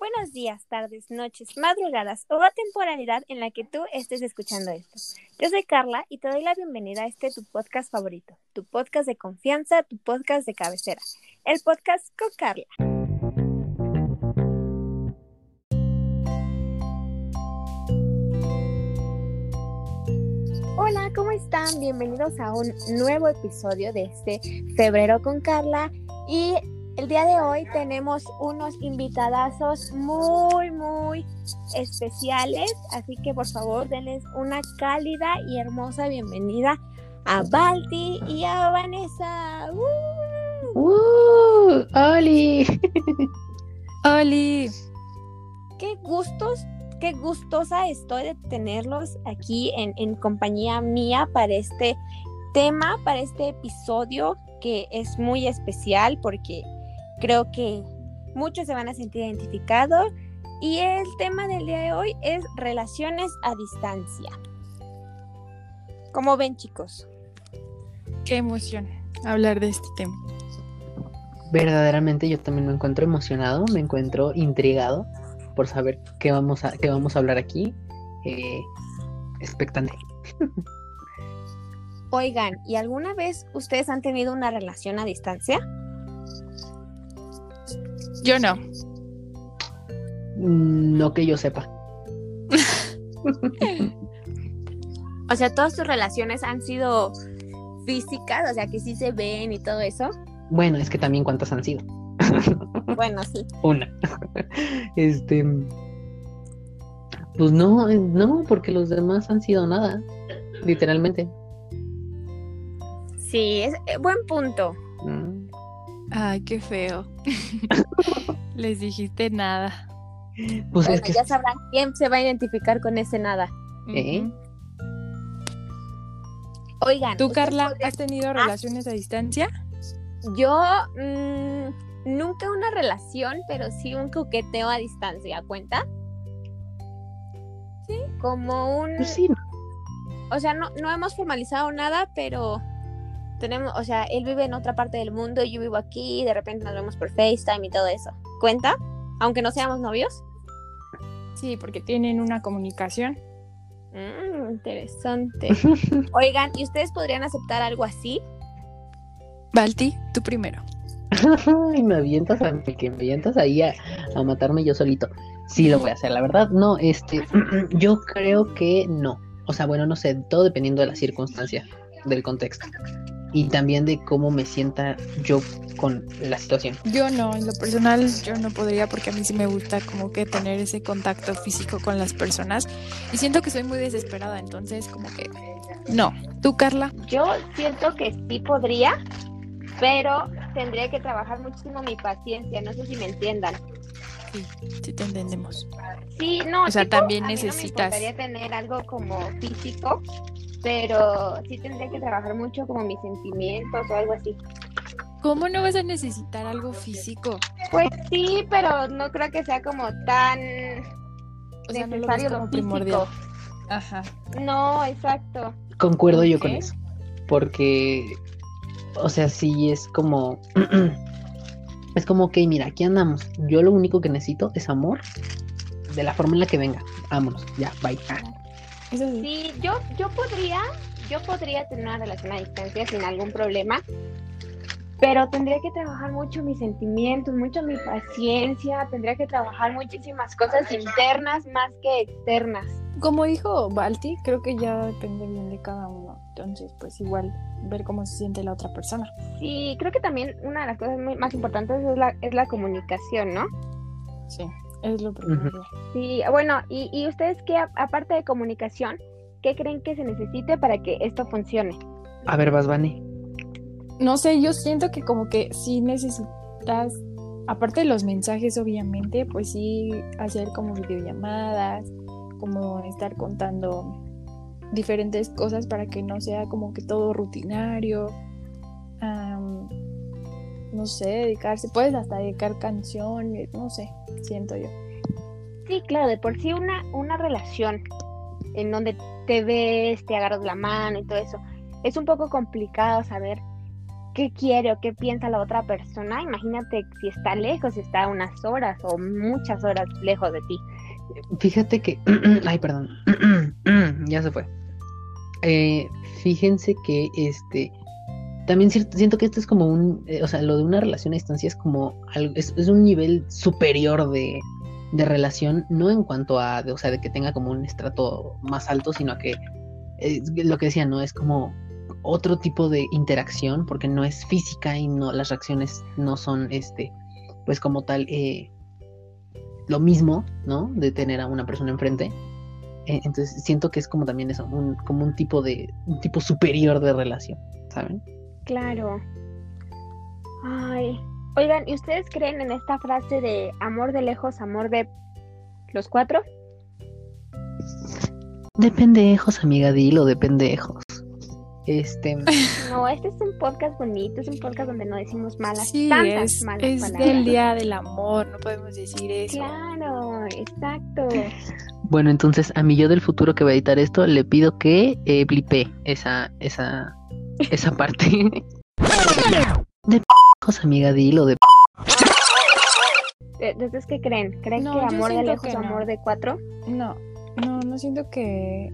Buenos días, tardes, noches, madrugadas o la temporalidad en la que tú estés escuchando esto. Yo soy Carla y te doy la bienvenida a este tu podcast favorito, tu podcast de confianza, tu podcast de cabecera, el podcast con Carla. Hola, ¿cómo están? Bienvenidos a un nuevo episodio de este Febrero con Carla y el día de hoy tenemos unos invitadazos muy, muy especiales, así que por favor denles una cálida y hermosa bienvenida a Balti y a Vanessa. ¡Uh! ¡Uh! ¡Oli! ¡Oli! Qué gustos, qué gustosa estoy de tenerlos aquí en, en compañía mía para este tema, para este episodio que es muy especial porque Creo que muchos se van a sentir identificados y el tema del día de hoy es relaciones a distancia. ¿Cómo ven chicos? Qué emoción hablar de este tema. Verdaderamente yo también me encuentro emocionado, me encuentro intrigado por saber qué vamos a, qué vamos a hablar aquí. Eh, expectante. Oigan, ¿y alguna vez ustedes han tenido una relación a distancia? Yo no. Mm, no que yo sepa. o sea, todas tus relaciones han sido físicas, o sea, que sí se ven y todo eso. Bueno, es que también cuántas han sido. bueno, sí. Una. Este. Pues no, no, porque los demás han sido nada, literalmente. Sí, es eh, buen punto. Mm. Ay, qué feo. Les dijiste nada. Pues es que... ya sabrán quién se va a identificar con ese nada. ¿Eh? Oigan. ¿Tú, Carla, has tenido ah. relaciones a distancia? Yo mm, nunca una relación, pero sí un coqueteo a distancia, ¿cuenta? Sí. Como un. Pues sí. O sea, no, no hemos formalizado nada, pero tenemos, o sea, él vive en otra parte del mundo y yo vivo aquí, y de repente nos vemos por FaceTime y todo eso. ¿Cuenta? Aunque no seamos novios. Sí, porque tienen una comunicación. Mm, interesante. Oigan, ¿y ustedes podrían aceptar algo así? Balti, tú primero. y me avientas a, me avientas ahí a, a, matarme yo solito. Sí lo voy a hacer, la verdad. No, este, yo creo que no. O sea, bueno, no sé, todo dependiendo de la circunstancia, del contexto y también de cómo me sienta yo con la situación. Yo no, en lo personal yo no podría porque a mí sí me gusta como que tener ese contacto físico con las personas y siento que soy muy desesperada, entonces como que no. ¿Tú, Carla? Yo siento que sí podría, pero tendría que trabajar muchísimo mi paciencia, no sé si me entiendan. Sí, sí te entendemos. Sí, no, o sea, también necesitas. me tener algo como físico, pero sí tendría que trabajar mucho como mis sentimientos o algo así. ¿Cómo no vas a necesitar algo físico? Pues sí, pero no creo que sea como tan o sea, necesario no lo primordial. Ajá. No, exacto. Concuerdo yo con eso. Porque, o sea, sí es como. es como, que, mira, aquí andamos. Yo lo único que necesito es amor. De la forma en la que venga. Vámonos, ya, bye. Sí, yo, yo podría, yo podría tener una relación a distancia sin algún problema, pero tendría que trabajar mucho mis sentimientos, mucho mi paciencia, tendría que trabajar muchísimas cosas internas más que externas. Como dijo Balti, creo que ya depende bien de cada uno, entonces pues igual ver cómo se siente la otra persona. Sí, creo que también una de las cosas más importantes es la, es la comunicación, ¿no? Sí. Es lo primero. Sí, bueno, y, y ustedes qué, aparte de comunicación, ¿qué creen que se necesite para que esto funcione? A ver, Basbani. No sé, yo siento que como que sí necesitas, aparte de los mensajes, obviamente, pues sí hacer como videollamadas, como estar contando diferentes cosas para que no sea como que todo rutinario. No sé, dedicarse, puedes hasta dedicar canciones, no sé siento yo. Sí, claro, de por sí una, una relación en donde te ves, te agarras la mano y todo eso, es un poco complicado saber qué quiere o qué piensa la otra persona. Imagínate si está lejos, si está unas horas o muchas horas lejos de ti. Fíjate que, ay, perdón, ya se fue. Eh, fíjense que este, también siento que esto es como un, eh, o sea, lo de una relación a distancia es como, algo, es, un nivel superior de, de, relación, no en cuanto a, o sea, de que tenga como un estrato más alto, sino que eh, lo que decía, ¿no? Es como otro tipo de interacción, porque no es física y no, las reacciones no son, este, pues como tal, eh, lo mismo, ¿no? De tener a una persona enfrente. Eh, entonces siento que es como también eso, un, como un tipo de, un tipo superior de relación, ¿saben? Claro. Ay. Oigan, ¿y ustedes creen en esta frase de amor de lejos, amor de los cuatro? De pendejos, amiga, dilo, de pendejos. Este. No, este es un podcast bonito, es un podcast donde no decimos malas, sí, tantas es, malas es del día del amor, no podemos decir eso. Claro, exacto. Bueno, entonces a mí yo del futuro que va a editar esto le pido que eh, blipe esa, esa, esa parte. de p***os, amiga, dilo de ¿Ustedes qué creen? ¿Creen que amor de lejos, amor de cuatro? No, no, no siento que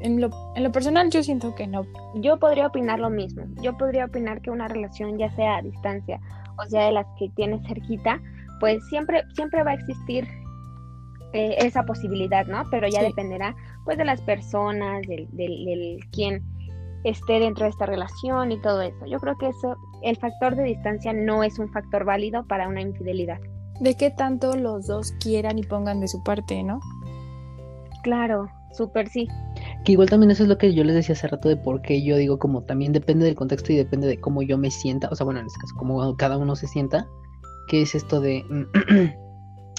en lo, en lo personal yo siento que no. Yo podría opinar lo mismo. Yo podría opinar que una relación ya sea a distancia o sea de las que tienes cerquita, pues siempre, siempre va a existir eh, esa posibilidad, ¿no? Pero ya dependerá pues de las personas, del, del, del quien esté dentro de esta relación y todo eso. Yo creo que eso, el factor de distancia no es un factor válido para una infidelidad. De qué tanto los dos quieran y pongan de su parte, ¿no? Claro, súper sí. Que igual también eso es lo que yo les decía hace rato de por qué yo digo como también depende del contexto y depende de cómo yo me sienta, o sea, bueno, en este caso, como cada uno se sienta, que es esto de,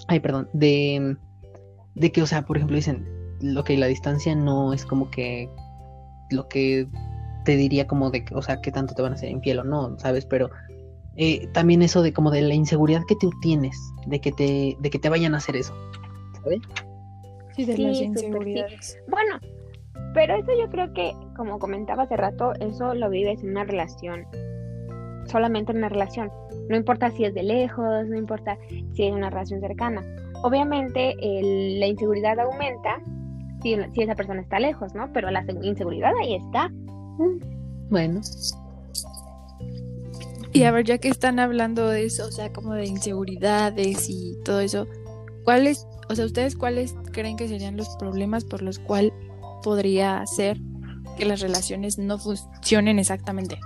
ay, perdón, de, de que, o sea, por ejemplo, dicen, lo que la distancia no es como que lo que te diría como de, o sea, qué tanto te van a hacer infiel o no, ¿sabes? Pero eh, también eso de como de la inseguridad que tú tienes, de que te, de que te vayan a hacer eso, ¿sabes? Sí, de las inseguridades. Bueno, pero eso yo creo que, como comentaba hace rato, eso lo vives en una relación, solamente en una relación. No importa si es de lejos, no importa si es una relación cercana. Obviamente la inseguridad aumenta si, si, esa persona está lejos, ¿no? Pero la inseguridad ahí está. Bueno. Y a ver, ya que están hablando de eso, o sea, como de inseguridades y todo eso, ¿cuáles, o sea, ustedes cuáles creen que serían los problemas por los cuales podría hacer que las relaciones no funcionen exactamente?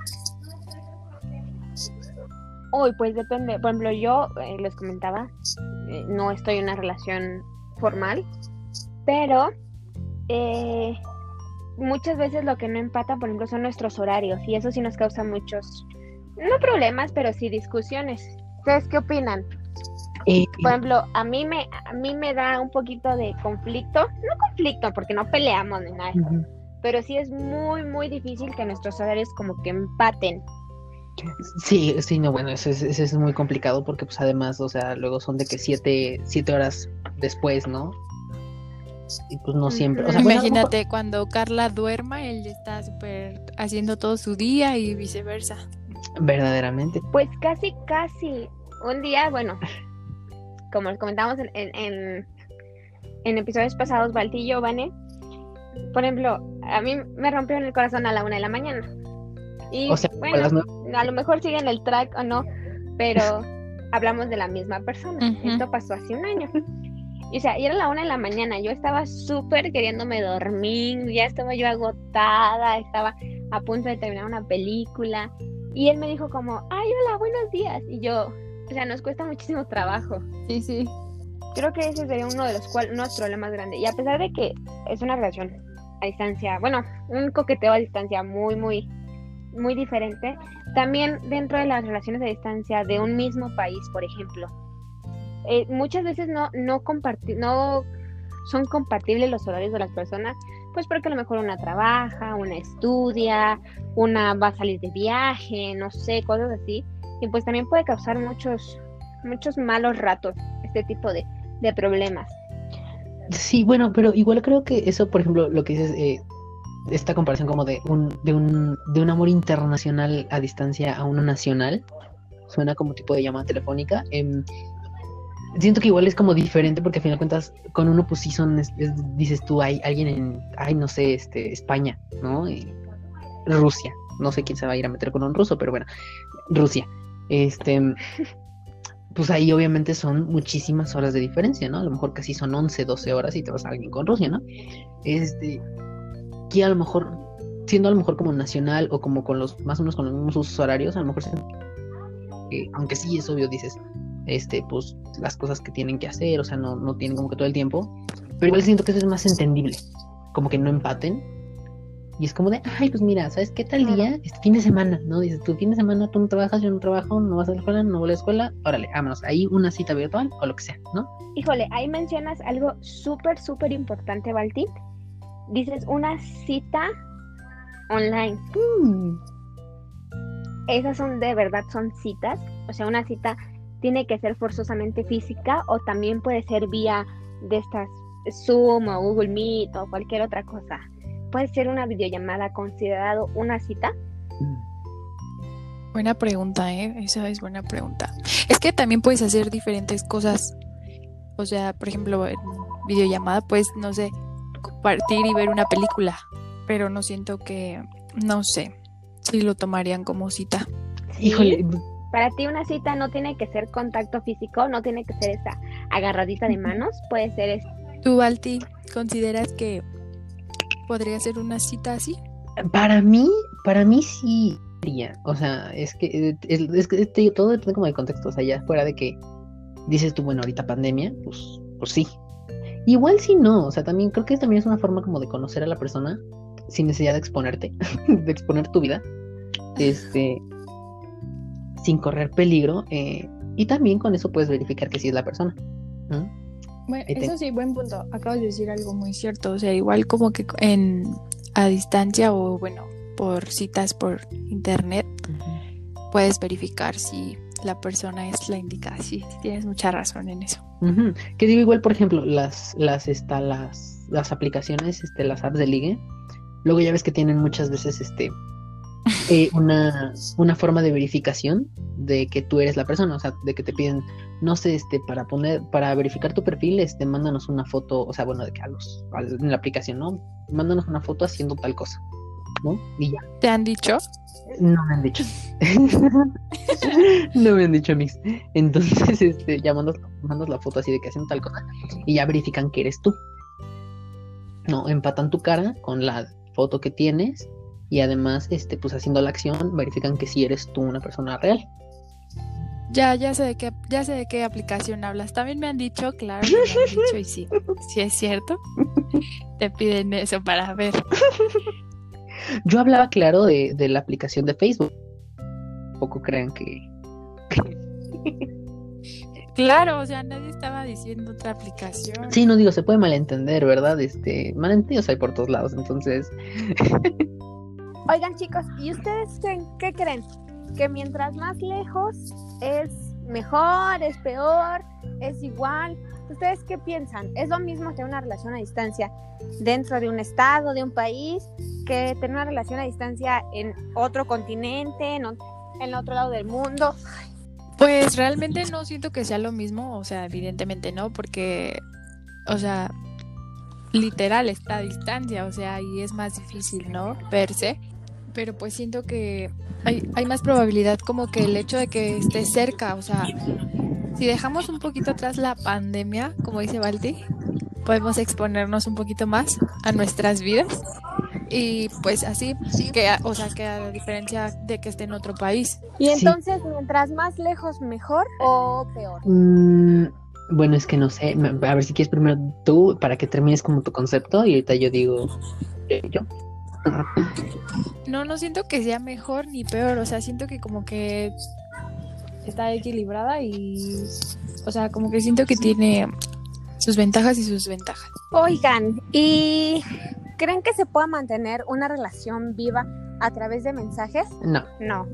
Uy, pues depende. Por ejemplo, yo eh, les comentaba, eh, no estoy en una relación formal, pero eh, muchas veces lo que no empata, por ejemplo, son nuestros horarios y eso sí nos causa muchos, no problemas, pero sí discusiones. ¿Ustedes qué opinan? Por ejemplo, a mí me a mí me da un poquito de conflicto, no conflicto porque no peleamos ni nada, pero sí es muy muy difícil que nuestros horarios como que empaten. Sí, sí, no, bueno, eso es, eso es muy complicado porque pues además, o sea, luego son de que siete, siete horas después, ¿no? Y pues no siempre. O sea, Imagínate cuando Carla duerma, él está súper haciendo todo su día y viceversa. Verdaderamente. Pues casi, casi. Un día, bueno, como les comentamos en, en, en, episodios pasados, Balti y Giovanni, por ejemplo, a mí me rompió en el corazón a la una de la mañana. Y bueno, a lo mejor siguen el track o no, pero hablamos de la misma persona. Esto pasó hace un año. Y, o sea, y era la una de la mañana, yo estaba súper queriéndome dormir, ya estaba yo agotada, estaba a punto de terminar una película. Y él me dijo como, ay, hola, buenos días. Y yo, o sea, nos cuesta muchísimo trabajo. Sí, sí. Creo que ese sería uno de los cuales, uno de los problemas grandes. Y a pesar de que es una relación a distancia, bueno, un coqueteo a distancia muy, muy, muy diferente, también dentro de las relaciones a distancia de un mismo país, por ejemplo, eh, muchas veces no, no, no son compatibles los horarios de las personas, pues porque a lo mejor una trabaja, una estudia, una va a salir de viaje, no sé, cosas así y pues también puede causar muchos, muchos malos ratos este tipo de, problemas. Sí, bueno, pero igual creo que eso, por ejemplo, lo que dices, eh, esta comparación como de un, de un, de un amor internacional a distancia a uno nacional. Suena como tipo de llamada telefónica. Em, siento que igual es como diferente porque a fin de cuentas con uno pues sí son, es- es- dices tú, hay alguien en, ay, no sé, este, España, ¿no? Y Rusia. No sé quién se va a ir a meter con un ruso, pero bueno, Rusia. Este, pues ahí obviamente son muchísimas horas de diferencia, ¿no? A lo mejor casi son 11, 12 horas y te vas a alguien con Rusia, ¿no? Este, que a lo mejor, siendo a lo mejor como nacional o como con los, más o menos con los mismos usos horarios, a lo mejor, que, aunque sí es obvio, dices, este, pues las cosas que tienen que hacer, o sea, no, no tienen como que todo el tiempo, pero igual siento que eso es más entendible, como que no empaten. Y es como de, ay, pues mira, ¿sabes qué tal día? Este fin de semana, ¿no? Dices, tu fin de semana tú no trabajas, yo no trabajo, no vas a la escuela, no voy a la escuela, órale, vámonos, ahí una cita virtual o lo que sea, ¿no? Híjole, ahí mencionas algo súper, súper importante, Balti. Dices una cita online. Esas son de verdad, son citas. O sea, una cita tiene que ser forzosamente física o también puede ser vía de estas Zoom o Google Meet o cualquier otra cosa. Puede ser una videollamada considerado una cita. Buena pregunta, ¿eh? Esa es buena pregunta. Es que también puedes hacer diferentes cosas. O sea, por ejemplo, en videollamada, pues, no sé, compartir y ver una película. Pero no siento que, no sé, si lo tomarían como cita. Híjole, Para ti una cita no tiene que ser contacto físico, no tiene que ser esa agarradita de manos, puede ser es- ¿Tú, Balti, consideras que podría ser una cita así? Para mí, para mí sí sería. O sea, es que, es, es que te digo, todo depende como del contexto. O sea, ya fuera de que dices tú, bueno, ahorita pandemia, pues, pues sí. Igual si no, o sea, también creo que también es una forma como de conocer a la persona sin necesidad de exponerte, de exponer tu vida, este, sin correr peligro. eh, y también con eso puedes verificar que sí es la persona. ¿no? Bueno, eso sí, buen punto. Acabas de decir algo muy cierto. O sea, igual como que en a distancia o bueno, por citas por internet, puedes verificar si la persona es la indicada. Sí, tienes mucha razón en eso. Que digo, igual, por ejemplo, las, las, esta, las, las aplicaciones, este, las apps de ligue, luego ya ves que tienen muchas veces este eh, una, una forma de verificación de que tú eres la persona, o sea, de que te piden, no sé, este, para poner, para verificar tu perfil, este, mándanos una foto, o sea, bueno, de que a los, en la aplicación, ¿no? Mándanos una foto haciendo tal cosa, ¿no? Y ya. ¿Te han dicho? No me han dicho. no me han dicho mix. Entonces, este, ya mandas, mandas la foto así de que hacen tal cosa y ya verifican que eres tú. No, empatan tu cara con la foto que tienes y además, este, pues haciendo la acción, verifican que sí eres tú una persona real. Ya, ya sé de qué, ya sé de qué aplicación hablas. También me han dicho, claro, me han dicho y sí, sí es cierto. Te piden eso para ver. Yo hablaba, claro, de, de la aplicación de Facebook. Poco crean que. Claro, o sea, nadie estaba diciendo otra aplicación. Sí, no digo, se puede malentender, ¿verdad? Este, malentendidos hay por todos lados, entonces. Oigan chicos, ¿y ustedes qué creen? ¿Que mientras más lejos es mejor, es peor, es igual? ¿Ustedes qué piensan? ¿Es lo mismo tener una relación a distancia dentro de un estado, de un país, que tener una relación a distancia en otro continente, en, en otro lado del mundo? Pues realmente no siento que sea lo mismo, o sea, evidentemente no, porque, o sea, literal está a distancia, o sea, y es más difícil, ¿no? Verse, pero pues siento que hay, hay más probabilidad como que el hecho de que esté cerca, o sea, si dejamos un poquito atrás la pandemia, como dice Balti, podemos exponernos un poquito más a nuestras vidas y pues así, que, a- o sea, que a diferencia de que esté en otro país. Y Sí. entonces, mientras más lejos, mejor o peor. Mm, bueno, es que no sé. A ver si quieres primero tú para que termines como tu concepto y ahorita yo digo eh, yo. No, no siento que sea mejor ni peor, o sea, siento que como que está equilibrada y, o sea, como que siento que tiene sus ventajas y sus ventajas. Oigan, ¿y creen que se pueda mantener una relación viva a través de mensajes? No. No.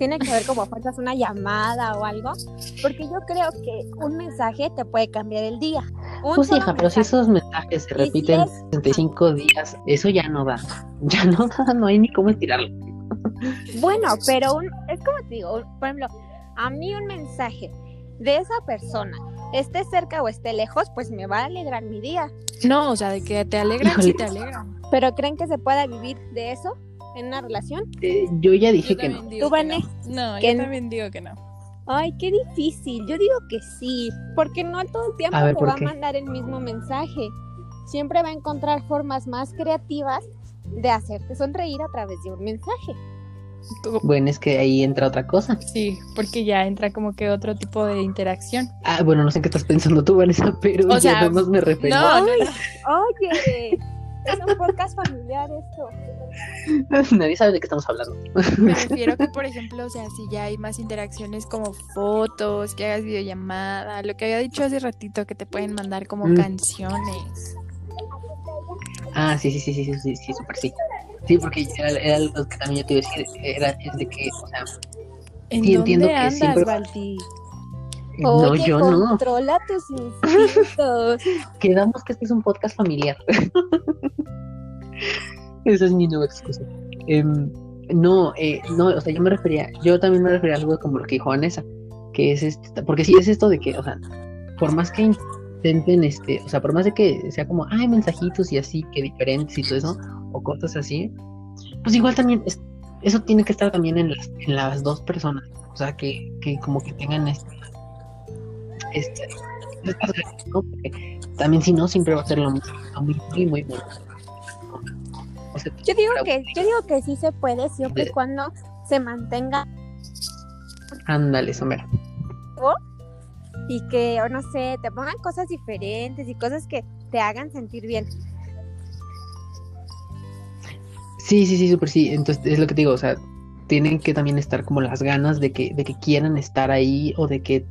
Tiene que ver como fuerzas una llamada o algo, porque yo creo que un mensaje te puede cambiar el día. Un Pues hija, pero si esos mensajes se Y si repiten es- 65 días, eso ya no da. Ya no da, no hay ni cómo estirarlo. Bueno, pero un, es como te digo, por ejemplo, a mí un mensaje de esa persona, esté cerca o esté lejos, pues me va a alegrar mi día. No, o sea, de que te alegran, sí te alegran. ¿Pero creen que se pueda vivir de eso en una relación? Eh, yo ya dije que no. también digo ¿Tú, que Vane? No, No, Que yo no. también digo que no. Ay, qué difícil. Yo digo que sí, porque no todo el tiempo A ver, te ¿por va qué? a mandar el mismo mensaje. Siempre va a encontrar formas más creativas de hacerte sonreír a través de un mensaje. Bueno, es que ahí entra otra cosa. Sí, porque ya entra como que otro tipo de interacción. Ah, bueno, no sé en qué estás pensando tú, Vanessa, pero O yo sea, nada más me refería. No, no, no. Oye, es un podcast familiar esto. Nadie sabe de qué estamos hablando. Me refiero que, por ejemplo, o sea, si ya hay más interacciones como fotos, que hagas videollamada, lo que había dicho hace ratito, que te pueden mandar como Mm. canciones. Ah, sí, sí, sí, sí, sí, sí, sí, súper sí. Sí, porque era, era lo que también yo te iba a decir, era es de que, o sea, ¿En Sí, dónde entiendo que andas, siempre- Balti? no, Oye, yo no. controla tus instintos. Quedamos que este es un podcast familiar. Esa es mi nueva excusa. Em, no, eh, no, o sea, yo me refería, yo también me refería a algo como lo que dijo Vanessa, que es este, porque sí es esto de que, o sea, por más que intenten, este, o sea, por más de que sea como, ay, mensajitos y así, que diferentes y todo eso, o cosas así, pues igual también, es- eso tiene que estar también en las, en las dos personas, o sea, que, que como que tengan este, este, ¿no? También si no, siempre va a ser lo mismo, muy, muy, muy bueno. Yo digo que, yo digo que sí se puede siempre y cuando se mantenga Ándale, Somera. y que, o no sé, te pongan cosas diferentes y cosas que te hagan sentir bien. Sí, sí, sí, súper sí. Entonces es lo que te digo, o sea, tienen que también estar como las ganas de que, de que quieran estar ahí o de que,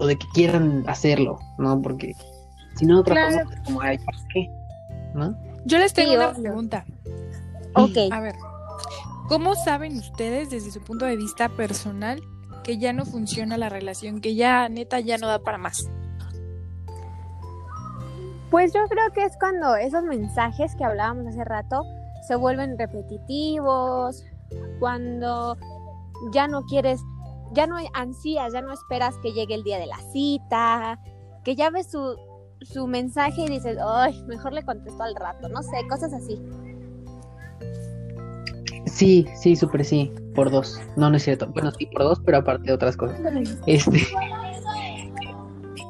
o de que quieran hacerlo, ¿no? Porque si no, otra Claro. cosa es como, ay, ¿para qué? ¿No? Yo les tengo Sí, una pregunta. Ok. A ver, ¿cómo saben ustedes desde su punto de vista personal que ya no funciona la relación, que ya neta ya no da para más? Pues yo creo que es cuando esos mensajes que hablábamos hace rato se vuelven repetitivos, cuando ya no quieres, ya no ansías, ya no esperas que llegue el día de la cita, que ya ves su, su mensaje y dices, ay, mejor le contesto al rato, no sé, cosas así. Sí, sí, súper sí, por dos. No, no es cierto. Bueno, sí, por dos, pero aparte de otras cosas. Este.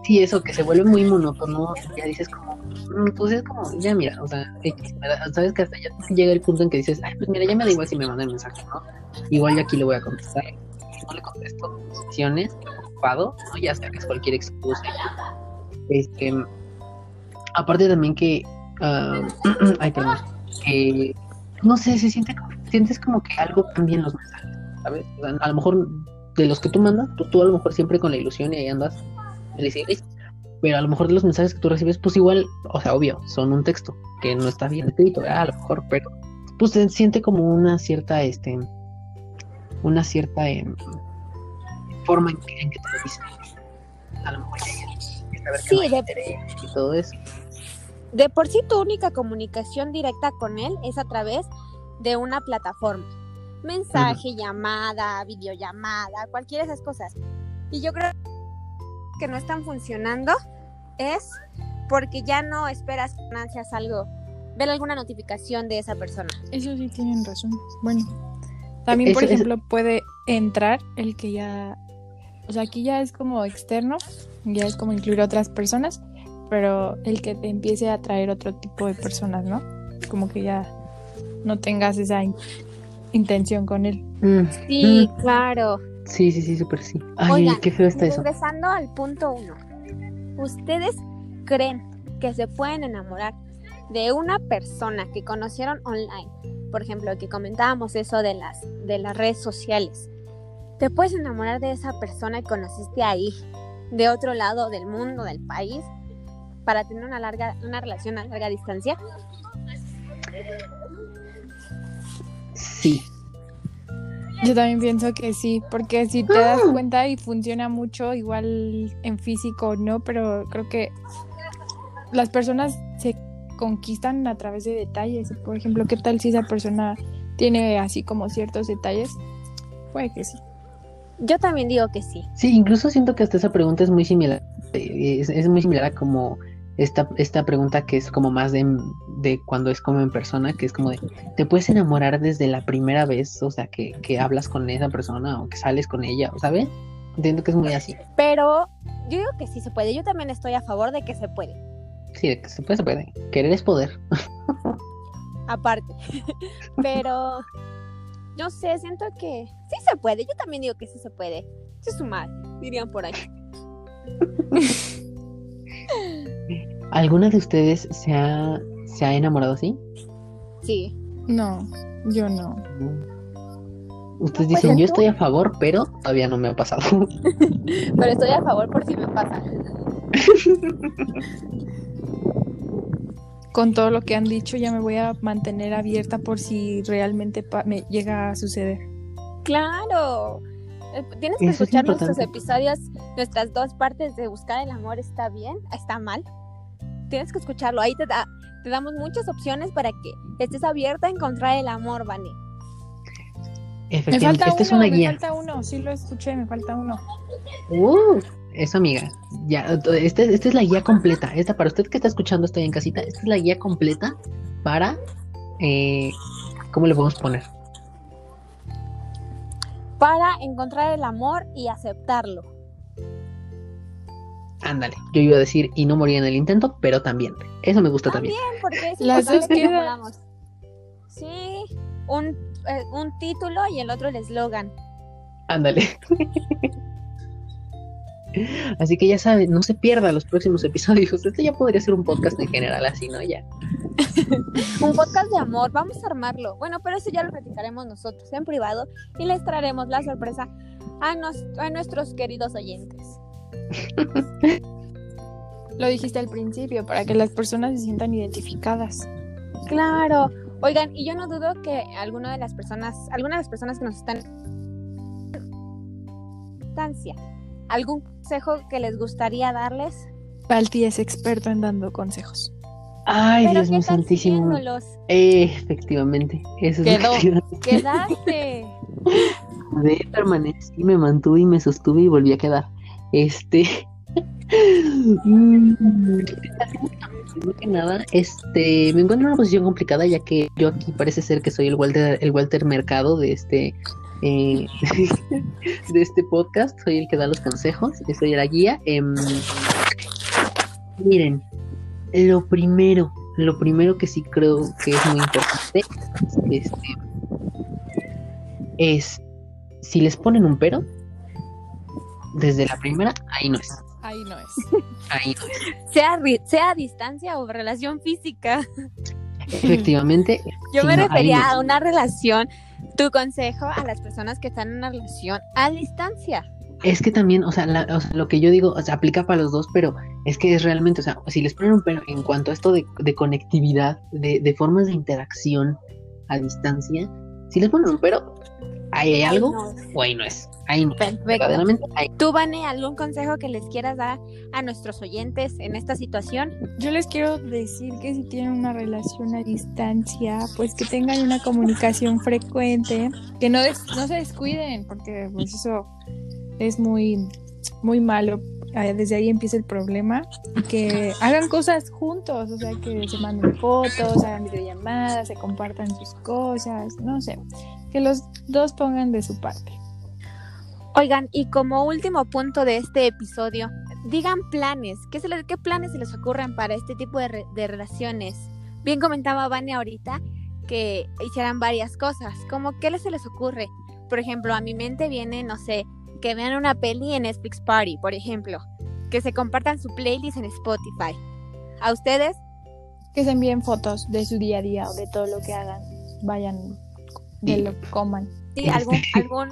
Sí, eso que se vuelve muy monótono, ya dices como, mm, pues es como, ya mira, o sea, sabes que hasta ya llega el punto en que dices, ay, pues mira, ya me da igual si me mandan mensaje, ¿no? Igual yo aquí le voy a contestar. Si no le contesto, sesiones, ocupado, ¿no? Ya sacas cualquier excusa. Este, aparte también que, ah, ay, perdón, que, no sé, se siente, como- sientes como que algo cambia en los mensajes, ¿sabes? A lo mejor de los que tú mandas, tú, tú a lo mejor siempre con la ilusión y ahí andas. Pero a lo mejor de los mensajes que tú recibes, pues igual, o sea, obvio, son un texto que no está bien escrito, ¿verdad? a lo mejor, pero pues se siente como una cierta, este, una cierta em, forma en que, en que te lo dicen. A lo mejor saber que Sí, no hay de- interés y todo eso. De por sí tu única comunicación directa con él es a través de una plataforma. Mensaje, llamada, videollamada, cualquiera de esas cosas. Y yo creo que no están funcionando es porque ya no esperas con ansias algo, ver alguna notificación de esa persona. Eso sí tienen razón. Bueno, también, por Eso- eso- ejemplo, puede entrar el que ya, o sea, aquí ya es como externo, ya es como incluir a otras personas, pero el que te empiece a atraer otro tipo de personas, ¿no? Como que ya no tengas esa in- intención con él. Mm, Sí, claro. sí, sí, sí, súper sí. Ay, Oigan, qué feo está eso. Regresando al punto uno, ¿ustedes creen que se pueden enamorar de una persona que conocieron online? Por ejemplo, que comentábamos eso de las, de las redes sociales. ¿Te puedes enamorar de esa persona que conociste ahí, de otro lado del mundo, del país, para tener una larga, una relación a larga distancia? Sí, Yo también pienso que sí, porque si te das cuenta y funciona mucho, igual en físico no, pero creo que las personas se conquistan a través de detalles. Por ejemplo, ¿qué tal si esa persona tiene así como ciertos detalles? Puede que sí. Yo también digo que sí. Sí, incluso siento que hasta esa pregunta es muy similar. eh, Es, es muy similar a como esta, esta pregunta que es como más de, de cuando es como en persona, que es como de, ¿te puedes enamorar desde la primera vez? O sea, que, que hablas con esa persona o que sales con ella, ¿sabes? Entiendo que es muy así. Pero yo digo que sí se puede. Yo también estoy a favor de que se puede. Sí, de que se puede, se puede. Querer es poder. Aparte. Pero no sé, siento que sí se puede. Yo también digo que sí se puede. Sí su madre, dirían por ahí. ¿Alguna de ustedes se ha, se ha enamorado así? Sí. No, yo no. Ustedes No, pues, dicen, yo ¿tú? estoy a favor, pero todavía no me ha pasado. Pero estoy a favor por si me pasa. Con todo lo que han dicho, ya me voy a mantener abierta por si realmente me llega a suceder. Claro. Eh, Tienes que Eso es escuchar nuestros episodios, nuestras dos partes de buscar el amor está bien, está mal. Tienes que escucharlo. Ahí te da, te damos muchas opciones para que estés abierta a encontrar el amor, Vani. Me Efectivamente, falta esta es una me guía. falta uno, sí lo escuché, me falta uno. Uh, eso, amiga. Ya, esta, esta es la guía completa. Esta, para usted que está escuchando, estoy en casita. Esta es la guía completa para. Eh, ¿Cómo le podemos poner? Para encontrar el amor y aceptarlo. Ándale. Yo iba a decir y no morir en el intento, pero también. Eso me gusta también. Porque es Las dos que. Sí, un, eh, un título y el otro el eslogan. Ándale. Así que ya saben, no se pierda los próximos episodios. Este ya podría ser un podcast en general, así, ¿no? Ya. Un podcast de amor, vamos a armarlo. Bueno, pero eso ya lo platicaremos nosotros en privado y les traeremos la sorpresa a, nos- a nuestros queridos oyentes. Lo dijiste al principio, para que las personas se sientan identificadas. Claro. Oigan, y yo no dudo que alguna de las personas, algunas de las personas que nos están distancia, algún consejo que les gustaría darles, Balti es experto en dando consejos. Ay, pero Dios mío santísimo. Eh, efectivamente. Eso es Quedó. lo que. Quedaste. De permanecí, me mantuve y me sostuve y volví a quedar. Este. mm, que nada, este, me encuentro en una posición complicada ya que yo aquí parece ser que soy el Walter, el Walter Mercado de este, eh, de este podcast. Soy el que da los consejos, soy la guía. Em, miren, lo primero, lo primero que sí creo que es muy importante, este, es si les ponen un pero, desde la primera, ahí no es. Ahí no es. Ahí no es. Sea, sea a distancia o relación física. Efectivamente, Yo me refería no. a una relación. Tu consejo a las personas que están en una relación a distancia. es que también, o sea, la- o sea, lo que yo digo, o sea, aplica para los dos, pero es que es realmente, o sea, si les ponen un pero en cuanto a esto de, de conectividad, de, de formas de interacción a distancia, si les ponen un pero, ahí hay algo No, o ahí no es. Ahí no. Verdaderamente, ahí ¿Tú, Vane, algún consejo que les quieras dar a nuestros oyentes en esta situación? Yo les quiero decir que si tienen una relación a distancia, pues que tengan una comunicación frecuente, que no, des- no se descuiden, porque pues eso es muy, muy malo. Ah, Desde ahí empieza el problema. Y que hagan cosas juntos, o sea, que se manden fotos, hagan videollamadas, se compartan sus cosas, no sé. Que los dos pongan de su parte. Oigan, y como último punto de este episodio, digan planes. ¿Qué, se les- qué planes se les ocurren para este tipo de, re- de relaciones? Bien comentaba Vane ahorita que hicieran varias cosas. Como, ¿qué les se les ocurre? Por ejemplo, a mi mente viene, no sé, que vean una peli en Netflix Party, por ejemplo. Que se compartan su playlist en Spotify. ¿A ustedes? Que se envíen fotos de su día a día o de todo lo que hagan. Vayan, de Sí. lo que coman. ¿Sí? ¿Algún, algún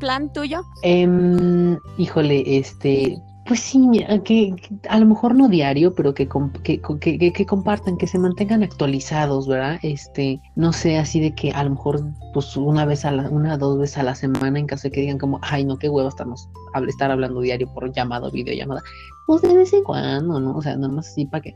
plan tuyo? Em, híjole, este, pues sí, que, que a lo mejor no diario, pero que, que, que, que- que compartan, que se mantengan actualizados, ¿verdad? Este, no sé, así de que a lo mejor, pues una vez a la, una o dos veces a la semana, en caso de que digan como, ay, no, qué huevo estamos, hab- estar hablando diario por llamada o videollamada, pues de vez en cuando, ¿no? O sea, nada más así para que,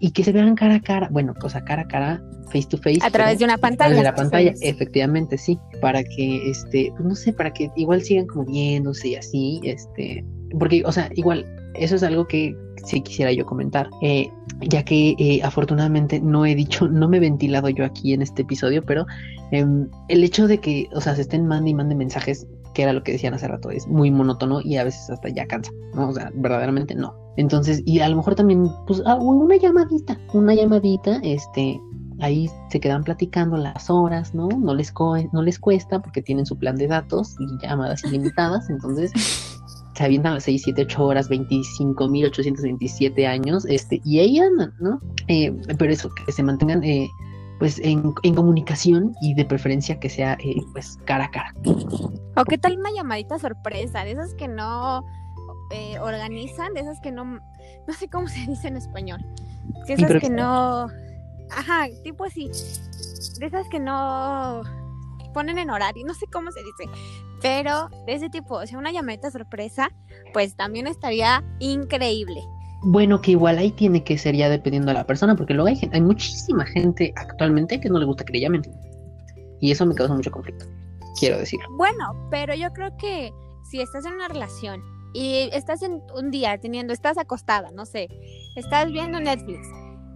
y que se vean cara a cara, bueno, pues a cara a cara, face to face. A través de una a través pantalla. de la pantalla, Sí. efectivamente, sí, para que, este, pues no sé, para que igual sigan como viéndose y así, este, porque, o sea, igual, eso es algo que sí quisiera yo comentar, eh, ya que eh, afortunadamente no he dicho, no me he ventilado yo aquí en este episodio, pero em, el hecho de que, o sea, se estén mande y mande mensajes, que era lo que decían hace rato, es muy monótono y a veces hasta ya cansa, ¿no? O sea, verdaderamente no. Entonces, y a lo mejor también, pues, ah, una llamadita, una llamadita, este, ahí se quedan platicando las horas, ¿no? No les, co- no les cuesta porque tienen su plan de datos y llamadas ilimitadas, entonces se avientan las 6, 7, 8 horas, 25.827 años, este, y ahí andan, ¿no? Eh, pero eso, que se mantengan, eh, pues, en, en comunicación y de preferencia que sea, eh, pues, cara a cara. O qué tal una llamadita sorpresa, de esas que no eh, organizan, de esas que no, no sé cómo se dice en español, que esas que no, ajá, tipo así, de esas que no ponen en horario, no sé cómo se dice, pero de ese tipo, o sea, una llamadita sorpresa, pues también estaría increíble. Bueno, que igual ahí tiene que ser ya dependiendo de la persona, porque luego hay, hay muchísima gente actualmente que no le gusta que le llamen. Y eso me causa mucho conflicto, quiero decir. Bueno, pero yo creo que si estás en una relación y estás en un día teniendo, estás acostada, no sé, estás viendo Netflix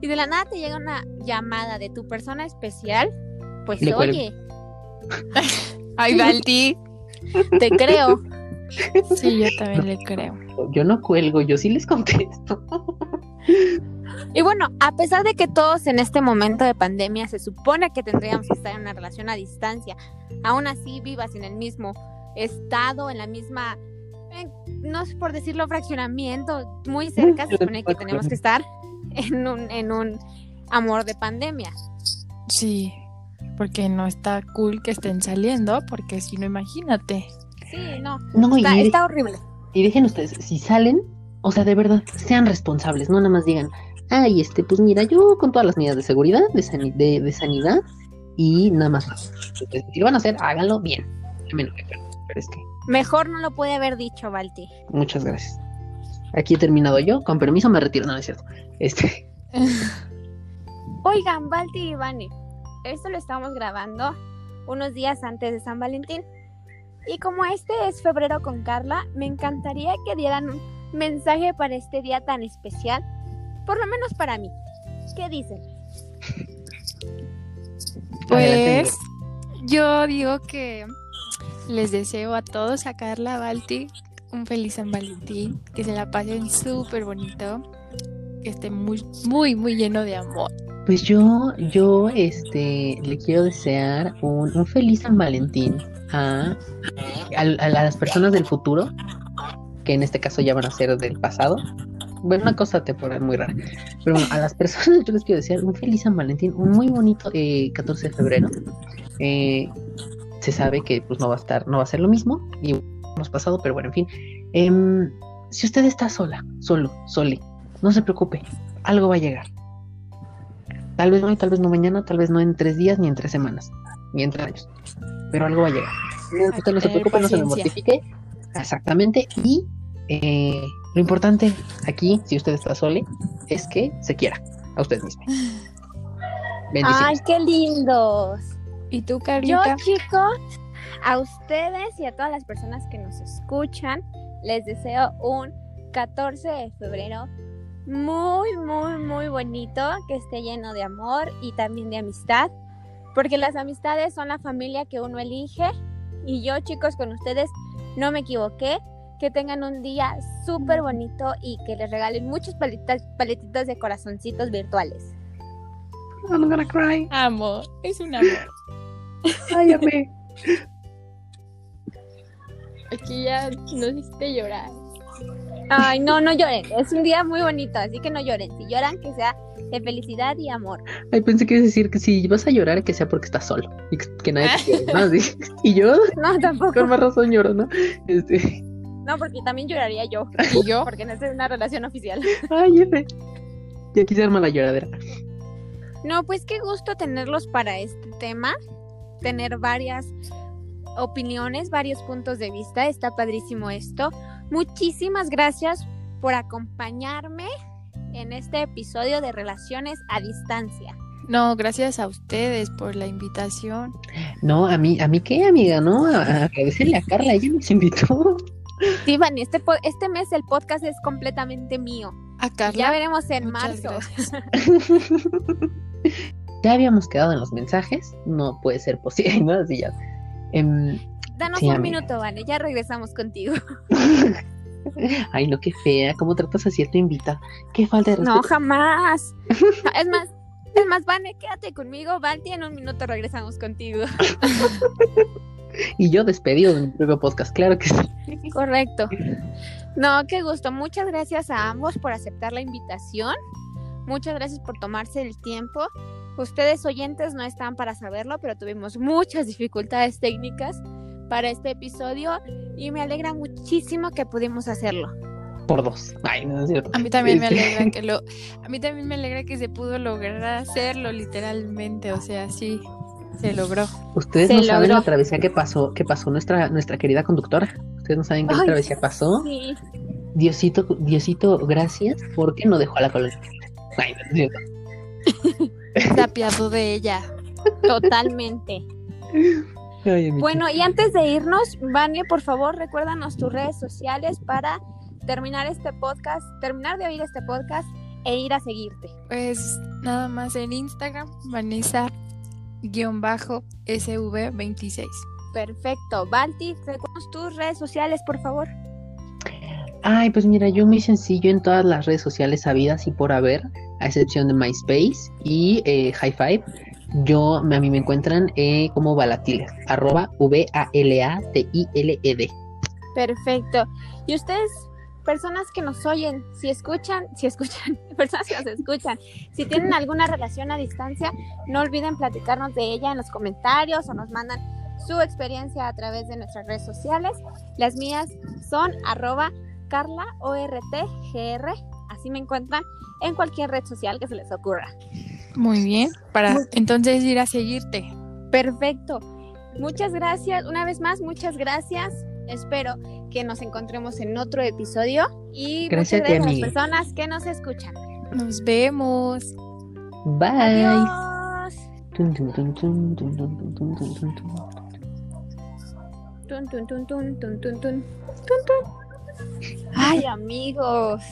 y de la nada te llega una llamada de tu persona especial, pues Le oye, Ay, Balti. te creo. Sí, yo también le creo. Yo no cuelgo, yo sí les contesto. Y bueno, a pesar de que todos en este momento de pandemia se supone que tendríamos que estar en una relación a distancia, aún así vivas en el mismo estado, en la misma, no sé por decirlo, fraccionamiento, muy cerca, se supone que tenemos que estar en un, en un amor de pandemia. Sí, porque no está cool que estén saliendo, porque si no, imagínate. Sí, no, No, y, está, de- está horrible. y dejen ustedes, si salen, o sea, de verdad, sean responsables, no nada más digan, ay, este, pues mira, yo con todas las medidas de seguridad, de, sani- de, de sanidad, y nada más. Entonces, si lo van a hacer, háganlo bien. A menos que, pero, pero es que, Mejor no lo puede haber dicho, Balti. muchas gracias. Aquí he terminado yo, con permiso me retiro, no, no es cierto. Este, Oigan, Balti y Vane, esto lo estamos grabando unos días antes de San Valentín. Y como este es febrero con Carla, me encantaría que dieran un mensaje para este día tan especial, por lo menos para mí. ¿Qué dicen? Pues yo digo que les deseo a todos, a Carla, Balti, un feliz San Valentín, que se la pasen súper bonito, que esté muy, muy, muy lleno de amor. Pues yo, yo, este, le quiero desear un, un feliz San Valentín a, a, a las personas del futuro, que en este caso ya van a ser del pasado. Bueno, una cosa temporal muy rara. Pero bueno, a las personas yo les quiero desear un feliz San Valentín, un muy bonito eh, 14 de febrero. Eh, se sabe que pues no va a estar, no va a ser lo mismo, y hemos pasado, pero bueno, en fin. Em, si usted está sola, solo, sole, no se preocupe, algo va a llegar. Tal vez no y tal vez no mañana, tal vez no en tres días, ni en tres semanas, ni en tres años. Pero algo va a llegar. No, Hay usted no que se preocupe, no se mortifique. Exactamente. Y eh, lo importante aquí, si usted está sole, es que se quiera a usted mismo. ¡Ay, Bendiciones. qué lindos! ¿Y tú, Yo, Carlita? chicos, a ustedes y a todas las personas que nos escuchan, les deseo un 14 de febrero muy, muy, muy bonito, que esté lleno de amor y también de amistad, porque las amistades son la familia que uno elige. Y yo, chicos, con ustedes no me equivoqué. Que tengan un día súper bonito y que les regalen muchas paletas, paletitas de corazoncitos virtuales. I'm gonna cry. Amo, es un amor. Ay, amé. Aquí ya nos hiciste llorar. Ay, no, no lloren. Es un día muy bonito, así que no lloren. Si lloran, que sea de felicidad y amor. Ay, pensé que ibas a decir que si vas a llorar, que sea porque estás solo. Y que, nadie te quiere, ¿no? Así. Y yo, No, tampoco. con más razón lloro, ¿no? Este. No, porque también lloraría yo. ¿Y yo? Porque no es una relación oficial. Ay, F. Y aquí se arma la lloradera. No, pues qué gusto tenerlos para este tema. Tener varias opiniones, varios puntos de vista. Está padrísimo esto. Muchísimas gracias por acompañarme en este episodio de Relaciones a Distancia. No, gracias a ustedes por la invitación. No, a mí, a mí qué, amiga, ¿no? A, agradecerle a Carla, ella nos invitó. Sí, Vani, este, este mes el podcast es completamente mío. A Carla. Ya veremos en muchas marzo. Ya habíamos quedado en los mensajes, no puede ser posible, ¿no? Así ya. Em, Danos Sí, un amiga. minuto, Vane, ya regresamos contigo. Ay, no, qué fea, ¿cómo tratas así a tu invita? Qué falta de respeto. No, jamás. Es más, es más, Vane, quédate conmigo. Valti, en un minuto regresamos contigo. Y yo despedido de mi propio podcast, claro que sí. Correcto. No, qué gusto. Muchas gracias a ambos por aceptar la invitación. Muchas gracias por tomarse el tiempo. Ustedes oyentes no están para saberlo, pero tuvimos muchas dificultades técnicas para este episodio y me alegra muchísimo que pudimos hacerlo. Por dos. Ay, no es cierto. A mí también me alegra que lo, a mí también me alegra que se pudo lograr hacerlo literalmente, o sea, sí, se logró. Ustedes Se no saben la travesía que pasó, que pasó nuestra, nuestra querida conductora. Ustedes no saben qué Ay, travesía pasó. Sí, Diosito, Diosito, gracias, porque no dejó a la colonia. Ay, no es cierto. Se apiadó de ella. totalmente. Ay. Bueno, y antes de irnos, Vania, por favor, recuérdanos tus redes sociales para terminar este podcast, terminar de oír este podcast e ir a seguirte. Pues nada más en Instagram, Vanessa-SV26. Perfecto. Balti, recuérdanos tus redes sociales, por favor. Ay, pues mira, yo muy sencillo en todas las redes sociales habidas y por haber, a excepción de MySpace y eh, High Five. Yo, a mí me encuentran eh, como Valatiler, arroba V-A-L-A-T-I-L-E-D. Perfecto. Y ustedes, personas que nos oyen, si escuchan, si escuchan, personas que nos escuchan, si tienen alguna relación a distancia, no olviden platicarnos de ella en los comentarios o nos mandan su experiencia a través de nuestras redes sociales. Las mías son arroba carla ORTGR. Así me encuentran en cualquier red social que se les ocurra. Muy bien, para entonces ir a seguirte. Perfecto. Muchas gracias, una vez más, muchas gracias. Espero que nos encontremos en otro episodio y gracias muchas gracias a, las personas que nos escuchan. Nos vemos. Bye. Adiós. Dun, Ay, amigos.